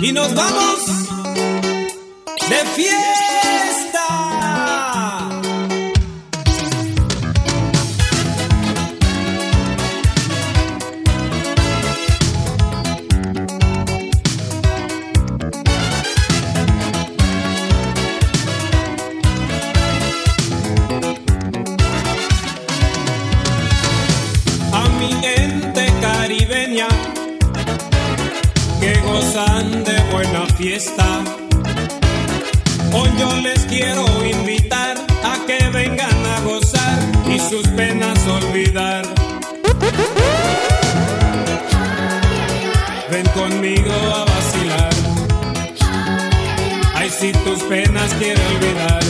y nos vamos de fiesta. yo les quiero invitar a que vengan a gozar y sus penas olvidar. Ven conmigo a vacilar. Ay, si tus penas quiero olvidar.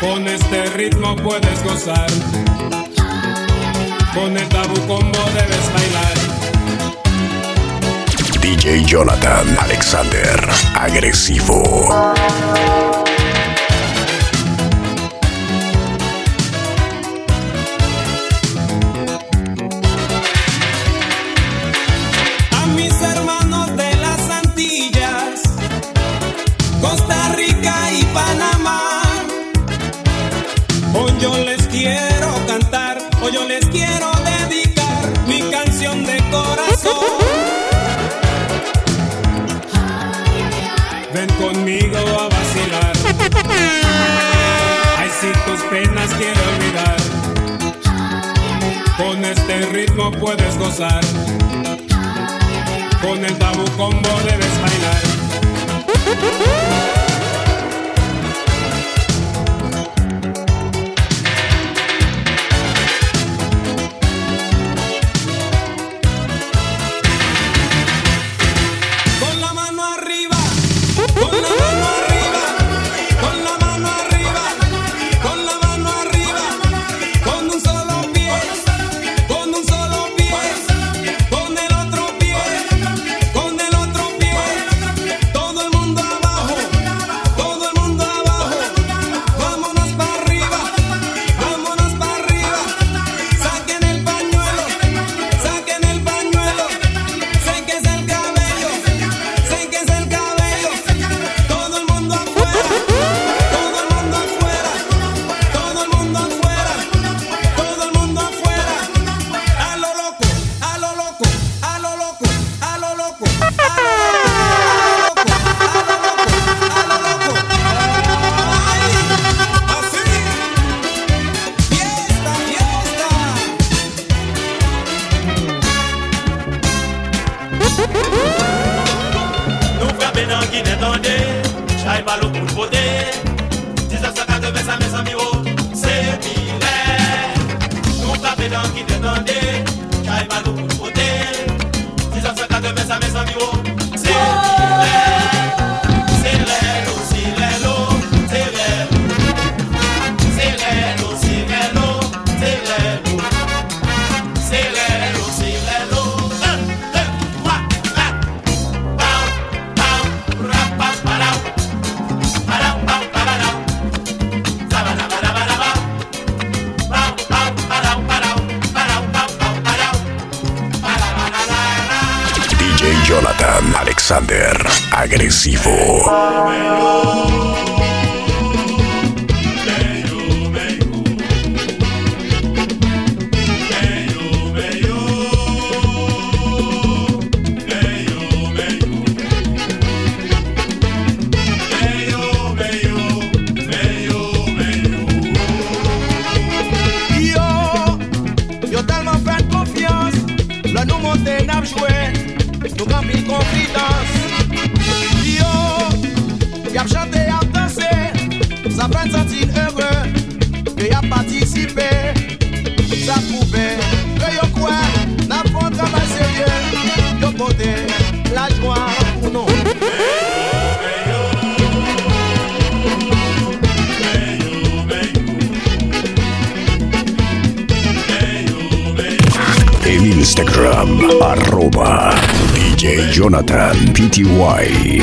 Con este ritmo puedes gozar. Con el tabu combo debes bailar. DJ Jonathan Alexander, agresivo. este ritmo puedes gozar. Con el tabu combo debes bailar. Jonathan Alexander, agresivo. La panne sentil heureux Que y'a participé. Sa pouvait. Que y'a quoi? N'a pas travail sérieux. Y'a côté La joie ou non Instagram, arroba DJ Jonathan PTY.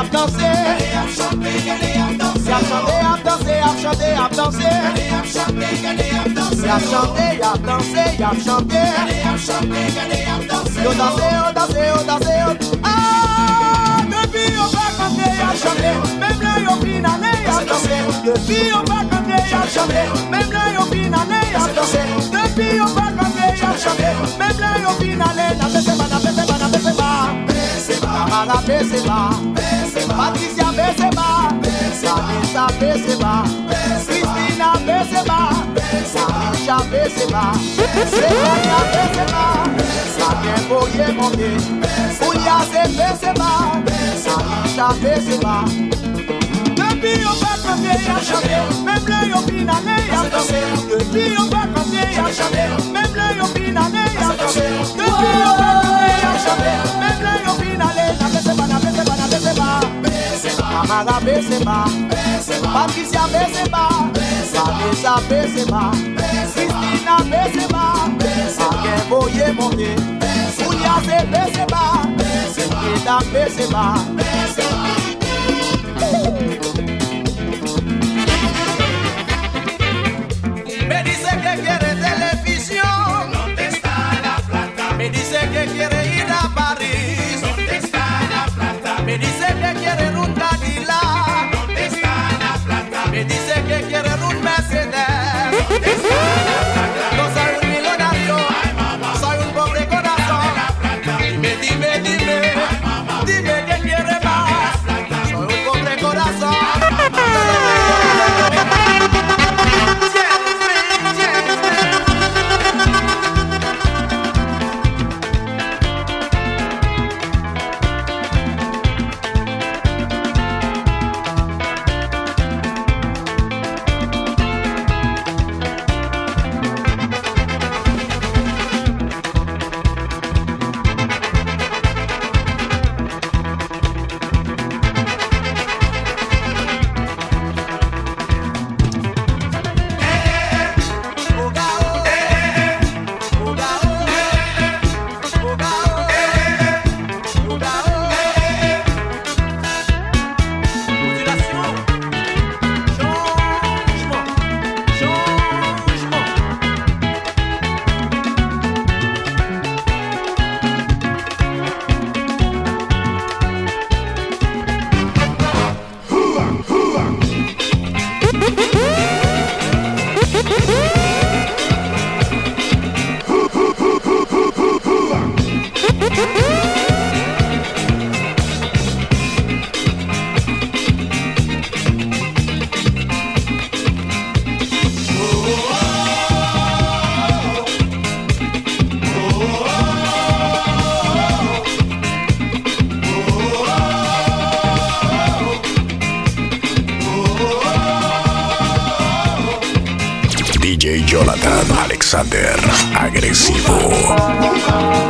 ap danse Gade ap chante, gade ap danse Gade ap chante, ap chante, ap danse Gade ap chante, gade ap danse Gade ap chante, ap ap danse Yo danse, yo danse, yo danse, Ah, depi yo pa kante, ap chante Mem la yo fin ane, ap danse Depi yo pa kante, ap chante Mem la yo fin ane, ap danse Depi yo pa kante, ap chante Mem la yo fin ane, na pepe ba, na pepe ba, na pepe ba Tamara Beceba, Patricia Beceba, Vanessa Beceba, Cristina Beceba, Samisha Beceba, Sebania Boye Samisha Depuis on va même au à. Depuis on va comme même au à. Depuis va Amada Bezeba, Patricia Bezeba, Vanessa Bezeba, Cristina Bezeba, Ague Boye Moye, Julia Bezeba, Zeda Bezeba, Bezeba. Música Alexander, agresivo.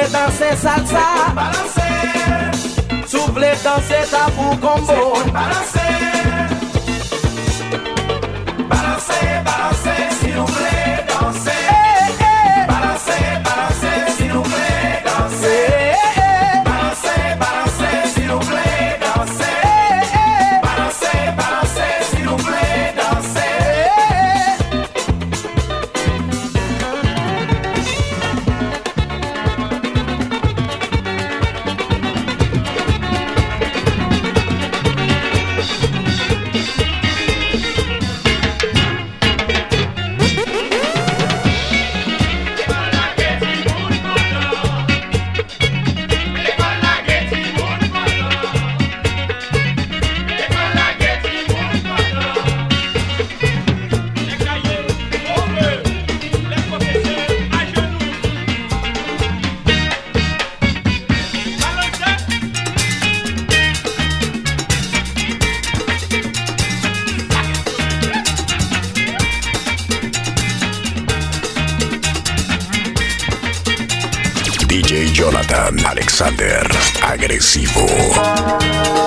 vle danse salsa Balanse Sou vle danse tabou kombo Balanse Alexander, agresivo.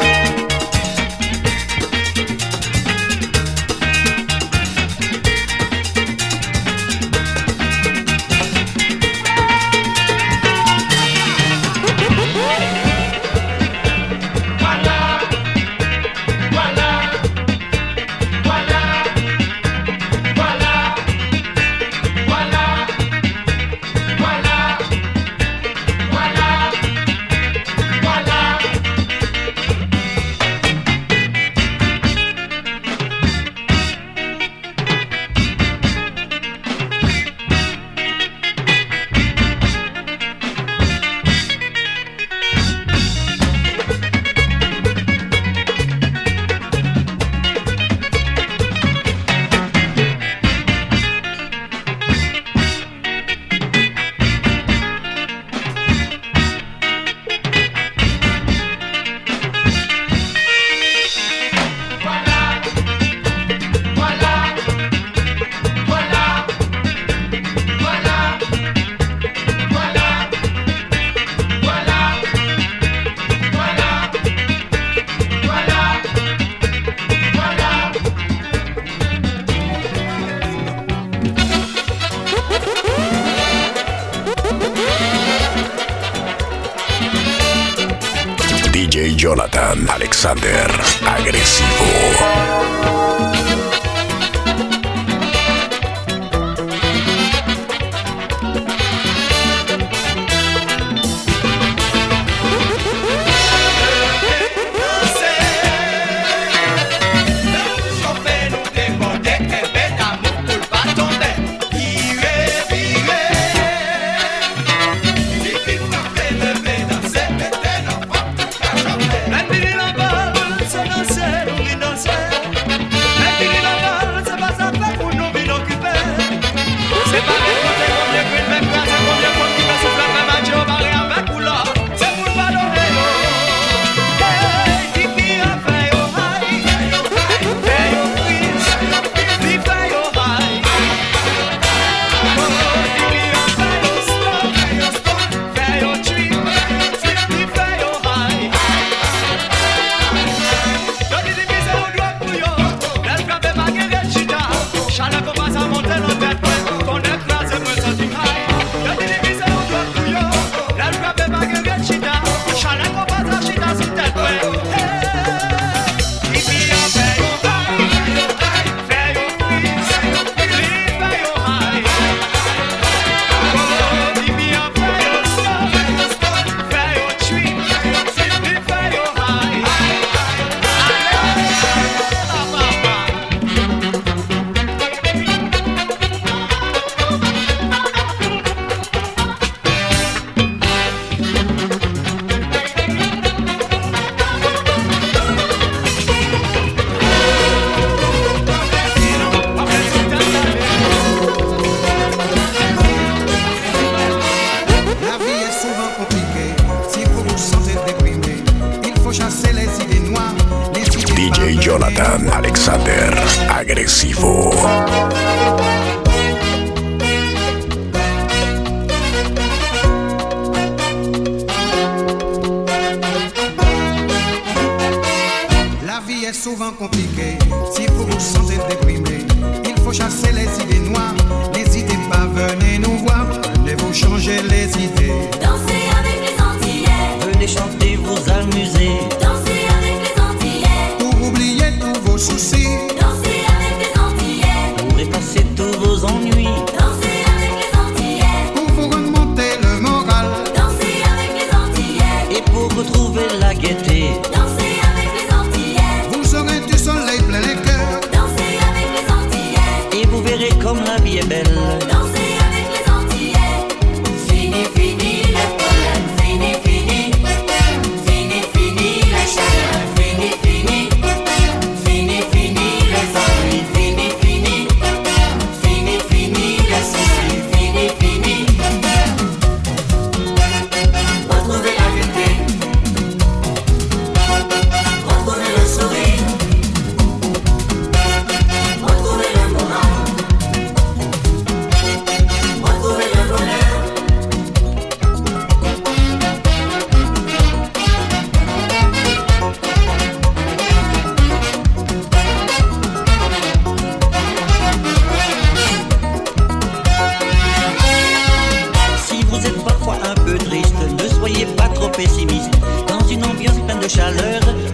DJ Jonathan Alexander, agresivo. agresivo. terre.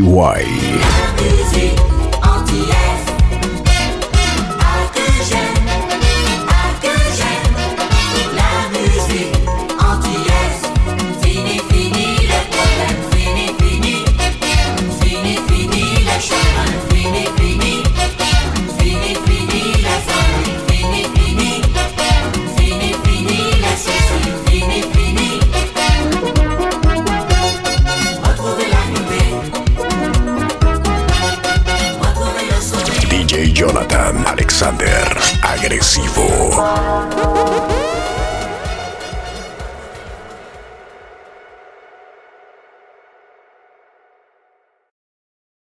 Why?